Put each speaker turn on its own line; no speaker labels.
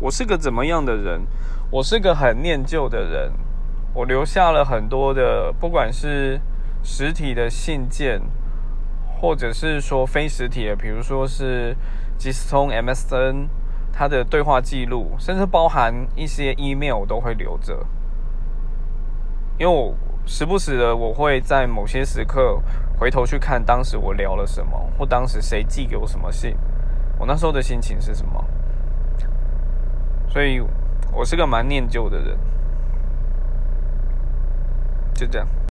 我是个怎么样的人？我是个很念旧的人。我留下了很多的，不管是实体的信件，或者是说非实体的，比如说是即时通、MSN，它的对话记录，甚至包含一些 email，我都会留着。因为我时不时的，我会在某些时刻回头去看当时我聊了什么，或当时谁寄给我什么信，我那时候的心情是什么。所以，我是个蛮念旧的人。就这样。